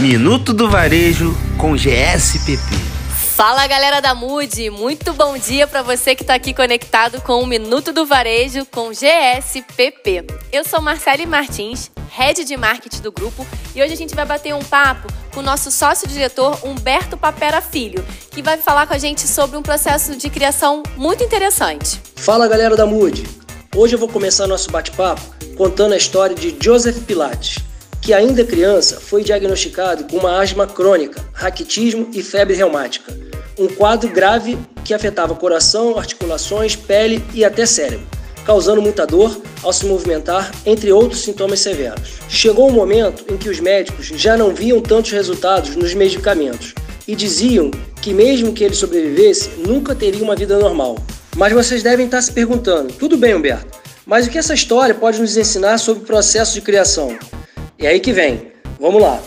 Minuto do Varejo com GSPP. Fala galera da Mude, muito bom dia para você que está aqui conectado com o Minuto do Varejo com GSPP. Eu sou Marcele Martins, head de marketing do grupo, e hoje a gente vai bater um papo com o nosso sócio-diretor Humberto Papera Filho, que vai falar com a gente sobre um processo de criação muito interessante. Fala galera da Mude, hoje eu vou começar nosso bate-papo contando a história de Joseph Pilates que ainda criança foi diagnosticado com uma asma crônica, raquitismo e febre reumática, um quadro grave que afetava coração, articulações, pele e até cérebro, causando muita dor ao se movimentar, entre outros sintomas severos. Chegou um momento em que os médicos já não viam tantos resultados nos medicamentos e diziam que mesmo que ele sobrevivesse, nunca teria uma vida normal. Mas vocês devem estar se perguntando: tudo bem, Humberto, mas o que essa história pode nos ensinar sobre o processo de criação? E aí que vem. Vamos lá.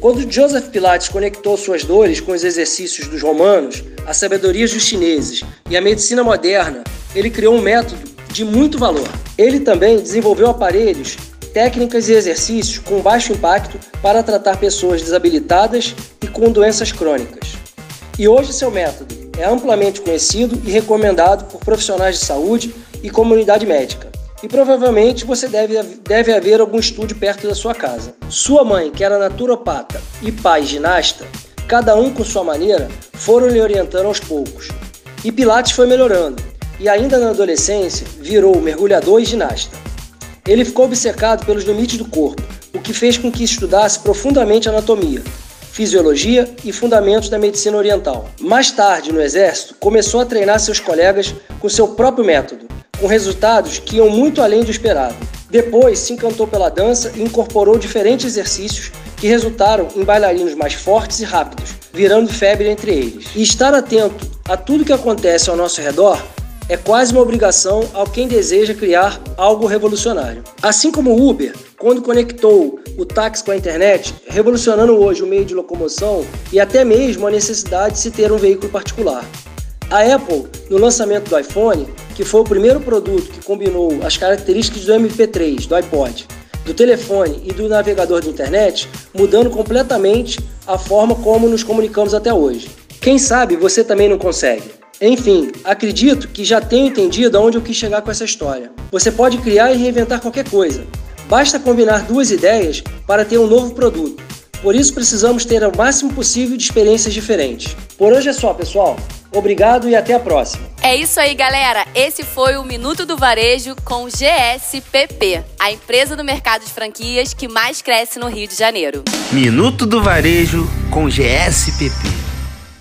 Quando Joseph Pilates conectou suas dores com os exercícios dos romanos, a sabedoria dos chineses e a medicina moderna, ele criou um método de muito valor. Ele também desenvolveu aparelhos, técnicas e exercícios com baixo impacto para tratar pessoas desabilitadas e com doenças crônicas. E hoje seu método é amplamente conhecido e recomendado por profissionais de saúde e comunidade médica e provavelmente você deve, deve haver algum estúdio perto da sua casa. Sua mãe, que era naturopata, e pai ginasta, cada um com sua maneira, foram lhe orientando aos poucos. E Pilates foi melhorando, e ainda na adolescência virou mergulhador e ginasta. Ele ficou obcecado pelos limites do corpo, o que fez com que estudasse profundamente anatomia, fisiologia e fundamentos da medicina oriental. Mais tarde, no exército, começou a treinar seus colegas com seu próprio método, com resultados que iam muito além do esperado. Depois se encantou pela dança e incorporou diferentes exercícios que resultaram em bailarinos mais fortes e rápidos, virando febre entre eles. E estar atento a tudo que acontece ao nosso redor é quase uma obrigação ao quem deseja criar algo revolucionário. Assim como o Uber, quando conectou o táxi com a internet, revolucionando hoje o meio de locomoção e até mesmo a necessidade de se ter um veículo particular. A Apple, no lançamento do iPhone, que foi o primeiro produto que combinou as características do MP3, do iPod, do telefone e do navegador de internet, mudando completamente a forma como nos comunicamos até hoje. Quem sabe você também não consegue. Enfim, acredito que já tenho entendido aonde eu quis chegar com essa história. Você pode criar e reinventar qualquer coisa. Basta combinar duas ideias para ter um novo produto. Por isso precisamos ter o máximo possível de experiências diferentes. Por hoje é só, pessoal. Obrigado e até a próxima. É isso aí, galera. Esse foi o Minuto do Varejo com GSPP, a empresa do mercado de franquias que mais cresce no Rio de Janeiro. Minuto do Varejo com GSPP.